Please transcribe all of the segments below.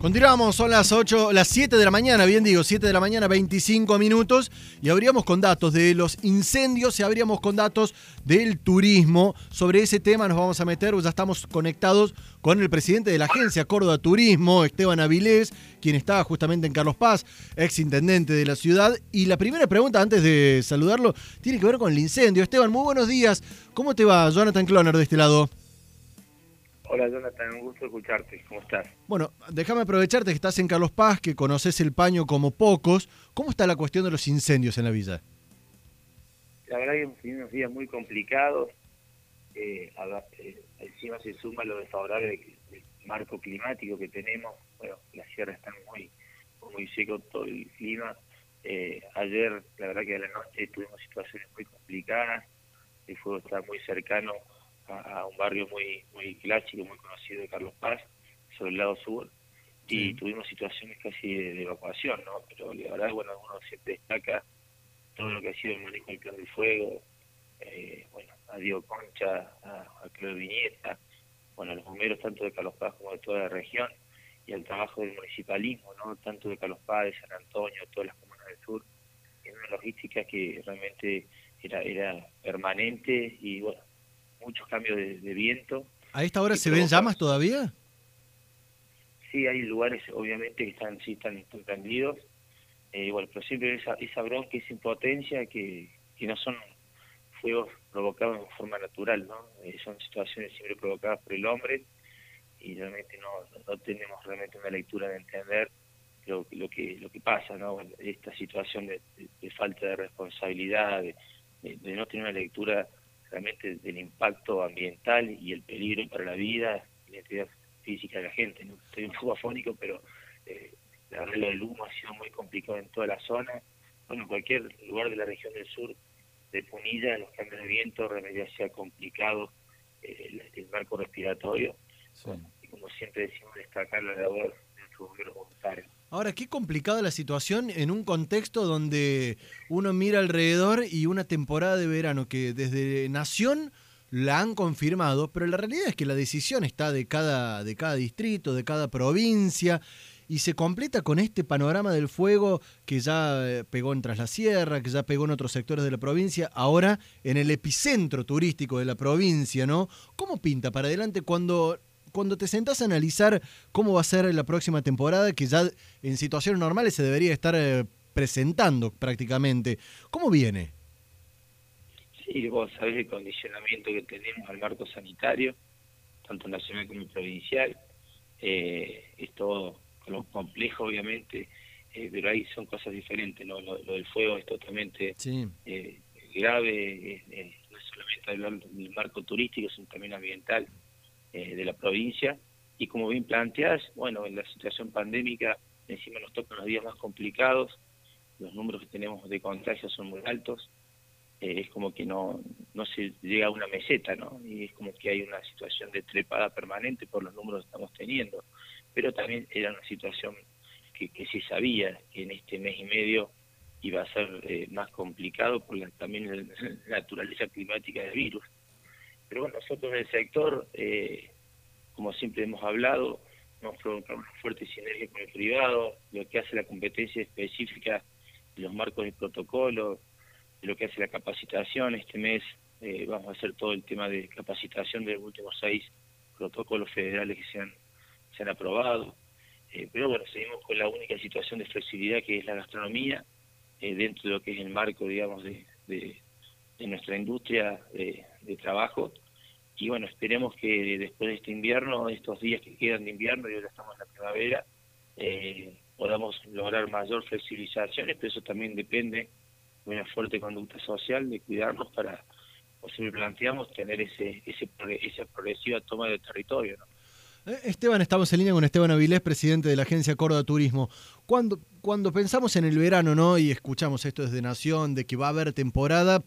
Continuamos, son las 8, las 7 de la mañana, bien digo, 7 de la mañana, 25 minutos, y abríamos con datos de los incendios y abríamos con datos del turismo. Sobre ese tema nos vamos a meter, ya estamos conectados con el presidente de la agencia Córdoba Turismo, Esteban Avilés, quien está justamente en Carlos Paz, ex intendente de la ciudad. Y la primera pregunta, antes de saludarlo, tiene que ver con el incendio. Esteban, muy buenos días. ¿Cómo te va, Jonathan Cloner, de este lado? Hola Jonathan, un gusto escucharte. ¿Cómo estás? Bueno, déjame aprovecharte que estás en Carlos Paz, que conoces el paño como pocos. ¿Cómo está la cuestión de los incendios en la villa? La verdad que hemos tenido unos días muy complicados. Eh, eh, encima se suma lo desfavorable del, marco climático que tenemos. Bueno, las sierras están muy, muy seco todo el clima. Eh, ayer, la verdad que a la noche tuvimos situaciones muy complicadas. El fuego está muy cercano a, un barrio muy muy clásico, muy conocido de Carlos Paz, sobre el lado sur, y tuvimos situaciones casi de, evacuación, ¿no? Pero la verdad, bueno, uno siempre destaca todo lo que ha sido el manejo del plan del fuego, eh, bueno, a Diego Concha, a, a Viñeta, bueno, a los bomberos tanto de Carlos Paz como de toda la región, y al trabajo del municipalismo, ¿no? Tanto de Carlos Paz, de San Antonio, todas las comunas del sur, en una logística que realmente era, era permanente y bueno, muchos cambios de, viento. ¿A esta hora se ven llamas todavía? Sí, hay lugares obviamente que están sí están, prendidos, eh, bueno, pero siempre esa, esa bronca, esa impotencia que, que no son fuegos provocados de forma natural, ¿no? Eh, son situaciones siempre provocadas por el hombre y realmente no, no tenemos realmente una lectura de entender lo, lo que lo que pasa, ¿no? Esta situación de, falta de responsabilidad, de, de, no tener una lectura realmente del impacto ambiental y el peligro para la vida y la actividad física de la gente. ¿no? Estoy un poco afónico, pero eh, la regla del humo ha sido muy complicado en toda la zona. Bueno, en cualquier lugar de la región del sur de Punilla, los cambios de viento realmente ha complicado eh, el, marco respiratorio. y como siempre decimos, destacar la labor de nuestros bomberos voluntarios. Ahora, qué complicada la situación en un contexto donde uno mira alrededor y una temporada de verano que desde Nación la han confirmado, pero la realidad es que la decisión está de cada, de cada distrito, de cada provincia, y se completa con este panorama del fuego que ya eh, pegó en Tras la Sierra, que ya pegó en otros sectores de la provincia, ahora en el epicentro turístico de la provincia, ¿no? ¿Cómo pinta para adelante cuando cuando te sentás a analizar cómo va a ser la próxima temporada, que ya en situaciones normales se debería estar eh, presentando prácticamente, ¿cómo viene? Sí, vos sabés el condicionamiento que tenemos al marco sanitario, tanto nacional como provincial. Eh, es todo complejo, obviamente, eh, pero ahí son cosas diferentes. ¿no? Lo, del fuego es totalmente eh, grave, no es solamente hablar del marco turístico, sino también ambiental. Eh, de la provincia. Y como bien planteas, bueno, en la situación pandémica encima nos tocan los días más complicados, los números que tenemos de contagios son muy altos, eh, es como que no, no se llega a una meseta, ¿no? Y es como que hay una situación de trepada permanente por los números que estamos teniendo. Pero también era una situación que, que se sabía que en este mes y medio iba a ser eh, más complicado por la, también la naturaleza climática del virus. Pero bueno, nosotros en el sector, eh, como siempre hemos hablado, hemos provocado una fuerte sinergia con el privado, lo que hace la competencia específica los marcos de protocolo, lo que hace la capacitación. Este mes eh, vamos a hacer todo el tema de capacitación de los últimos seis protocolos federales que se han, se han aprobado. Eh, pero bueno, seguimos con la única situación de flexibilidad que es la gastronomía, dentro de lo que es el marco, digamos, de, de nuestra industria de, trabajo. Y bueno, esperemos que después de este invierno, estos días que quedan de invierno y ahora estamos en la primavera, eh, podamos lograr mayor flexibilización, pero eso también depende de una fuerte conducta social, de cuidarnos para, o si planteamos, tener ese, ese, esa progresiva toma de territorio. Eh, Esteban, estamos en línea con Esteban Avilés, presidente de la agencia Córdoba Turismo. Cuando, cuando pensamos en el verano, ¿no? Y escuchamos esto desde Nación, de que va a haber temporada,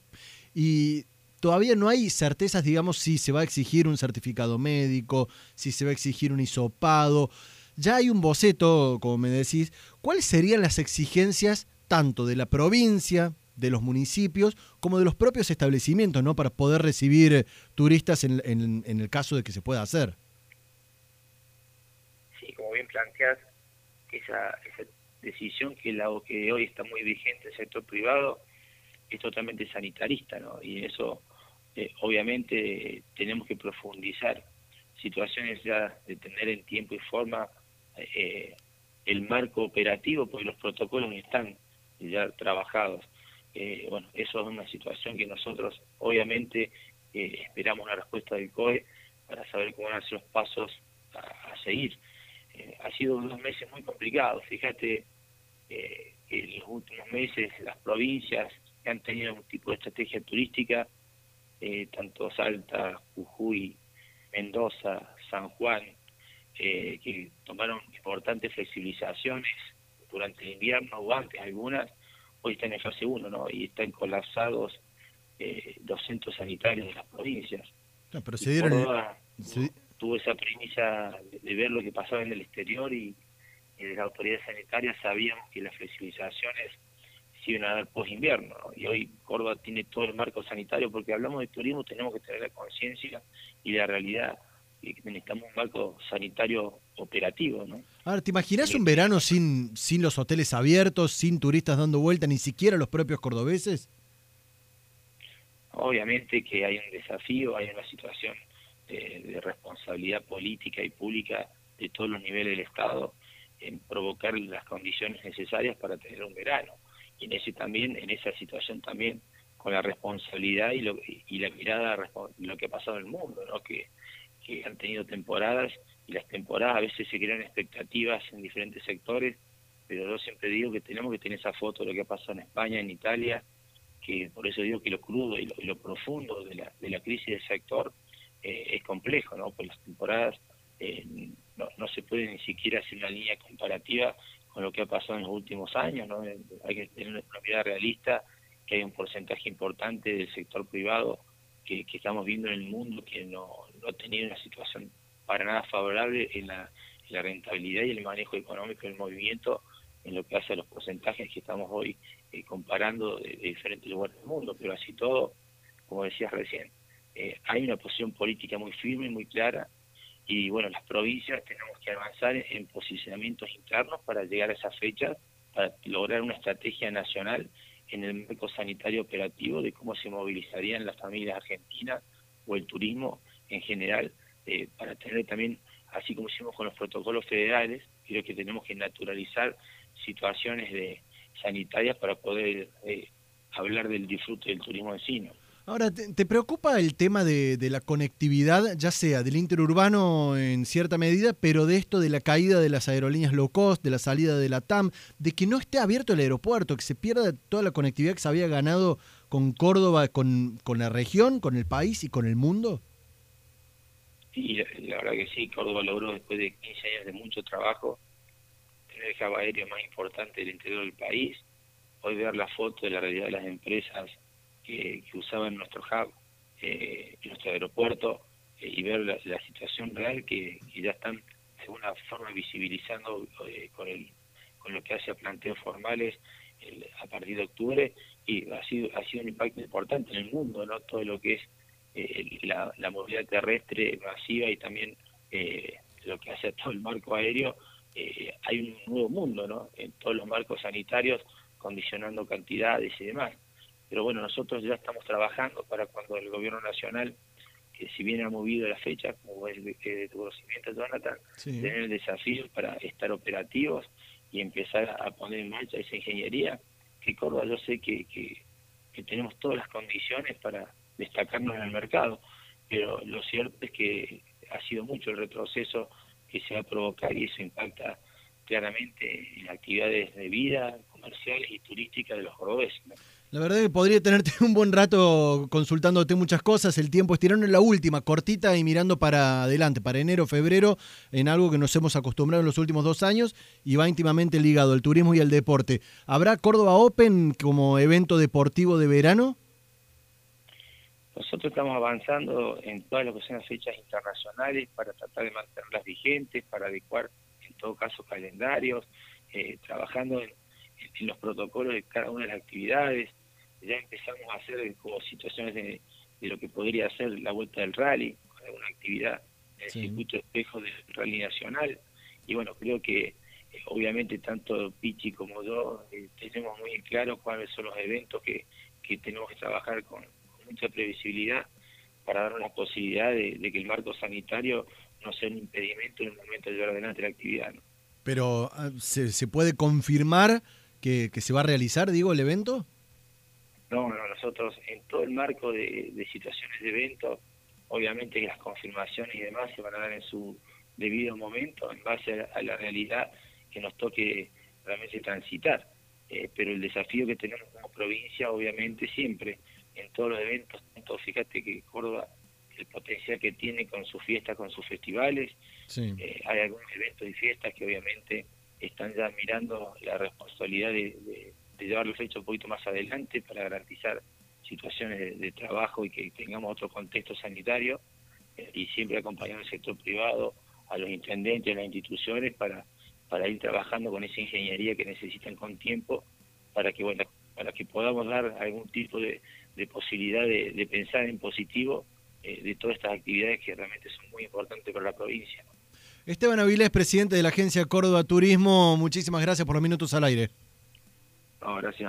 y todavía no hay certezas, digamos, si se va a exigir un certificado médico, si se va a exigir un hisopado. Ya hay un boceto, como me decís. ¿Cuáles serían las exigencias tanto de la provincia, de los municipios, como de los propios establecimientos, ¿no? Para poder recibir turistas en, el caso de que se pueda hacer. Sí, como bien planteas, esa, esa decisión que la que hoy está muy vigente en el sector privado es totalmente sanitarista, ¿no? Y eso, eh, obviamente, tenemos que profundizar situaciones ya de tener en tiempo y forma eh, el marco operativo, porque los protocolos están ya trabajados. Eh, bueno, eso es una situación que nosotros, obviamente, esperamos una respuesta del COE para saber cómo van a ser los pasos a, seguir. ha sido dos meses muy complicados. Fíjate, en los últimos meses las provincias que han tenido un tipo de estrategia turística, eh, tanto Salta, Jujuy, Mendoza, San Juan, eh, que tomaron importantes flexibilizaciones durante el invierno o antes algunas, hoy están en fase 1, ¿no? Y están colapsados eh, los centros sanitarios de las provincias. No, pero se dieron... Tuvo esa premisa de, ver lo que pasaba en el exterior y, y de las autoridades sanitarias sabíamos que las flexibilizaciones se iban a dar post invierno. Y hoy Córdoba tiene todo el marco sanitario, porque hablamos de turismo, tenemos que tener la conciencia y la realidad que necesitamos un marco sanitario operativo. ¿no? Ahora, ¿te imaginas un verano sin, sin los hoteles abiertos, sin turistas dando vuelta, ni siquiera los propios cordobeses? Obviamente que hay un desafío, hay una situación de, de responsabilidad política y pública de todos los niveles del Estado en provocar las condiciones necesarias para tener un verano y en ese también en esa situación también con la responsabilidad y, lo, y la mirada lo que ha pasado en el mundo no que, han tenido temporadas y las temporadas a veces se crean expectativas en diferentes sectores pero yo siempre digo que tenemos que tener esa foto de lo que ha pasado en España en Italia que por eso digo que lo crudo y lo, profundo de la, de la crisis del sector eh, es complejo no pues las temporadas eh, no, no se puede ni siquiera hacer una línea comparativa con lo que ha pasado en los últimos años. ¿no? Hay que tener una mirada realista, que hay un porcentaje importante del sector privado que, estamos viendo en el mundo que no, no ha tenido una situación para nada favorable en la, rentabilidad y el manejo económico del movimiento en lo que hace a los porcentajes que estamos hoy eh, comparando de, diferentes lugares del mundo. Pero así todo, como decías recién, eh, hay una posición política muy firme, muy clara, y bueno, las provincias tenemos que avanzar en posicionamientos internos para llegar a esa fecha, para lograr una estrategia nacional en el marco sanitario operativo de cómo se movilizarían las familias argentinas o el turismo en general, eh, para tener también, así como hicimos con los protocolos federales, creo que tenemos que naturalizar situaciones de sanitarias para poder eh, hablar del disfrute del turismo en sí. Ahora, ¿te, preocupa el tema de, la conectividad, ya sea del interurbano en cierta medida, pero de esto de la caída de las aerolíneas low cost, de la salida de la TAM, de que no esté abierto el aeropuerto, que se pierda toda la conectividad que se había ganado con Córdoba, con, con la región, con el país y con el mundo? Sí, la, verdad que sí, Córdoba logró después de 15 años de mucho trabajo tener el hub aéreo más importante del interior del país. Hoy ver la foto de la realidad de las empresas que, usaban nuestro hub, eh, nuestro aeropuerto, eh, y ver la, situación real que, ya están de alguna forma visibilizando eh, con, el, con lo que hace a planteos formales a partir de octubre, y ha sido, ha sido un impacto importante en el mundo, no todo lo que es eh, la, la, movilidad terrestre masiva y también lo que hace a todo el marco aéreo, hay un nuevo mundo, ¿no? En todos los marcos sanitarios, condicionando cantidades y demás. Pero bueno, nosotros ya estamos trabajando para cuando el gobierno nacional, que si bien ha movido la fecha, como es de tu conocimiento, Jonathan, tener el desafío para estar operativos y empezar a poner en marcha esa ingeniería, que Córdoba yo sé que, que, tenemos todas las condiciones para destacarnos en el mercado, pero lo cierto es que ha sido mucho el retroceso que se va a provocar y eso impacta claramente en actividades de vida, comerciales y turísticas de los cordobeses. La verdad es que podría tenerte un buen rato consultándote muchas cosas. El tiempo estirando en la última, cortita y mirando para adelante, para enero, febrero, en algo que nos hemos acostumbrado en los últimos dos años y va íntimamente ligado al turismo y al deporte. ¿Habrá Córdoba Open como evento deportivo de verano? Nosotros estamos avanzando en todas lo que las fechas internacionales para tratar de mantenerlas vigentes, para adecuar en todo caso calendarios, eh, trabajando en los protocolos de cada una de las actividades, ya empezamos a hacer como situaciones de, lo que podría ser la vuelta del rally, alguna actividad en el circuito espejo del rally nacional. Y bueno, creo que eh, obviamente tanto Pichi como yo eh, tenemos muy claro cuáles son los eventos que, que tenemos que trabajar con, mucha previsibilidad para dar una posibilidad de, que el marco sanitario no sea un impedimento en el momento de llevar adelante la actividad. Pero, ah, ¿se, ¿se puede confirmar que, que, se va a realizar, digo, el evento? No, no, nosotros en todo el marco de, de situaciones de evento, obviamente que las confirmaciones y demás se van a dar en su debido momento, en base a la realidad que nos toque realmente transitar. Eh, pero el desafío que tenemos como provincia, obviamente, siempre, en todos los eventos, fíjate que Córdoba, el potencial que tiene con sus fiestas, con sus festivales, eh, hay algunos eventos y fiestas que obviamente están ya mirando la responsabilidad de, de, de llevarlos hechos un poquito más adelante para garantizar situaciones de, trabajo y que tengamos otro contexto sanitario eh, y siempre acompañando al sector privado, a los intendentes, a las instituciones para para ir trabajando con esa ingeniería que necesitan con tiempo para que bueno para que podamos dar algún tipo de, posibilidad de, pensar en positivo eh, de todas estas actividades que realmente son muy importantes para la provincia. Esteban Avilés, presidente de la agencia Córdoba Turismo, muchísimas gracias por los minutos al aire. No, gracias.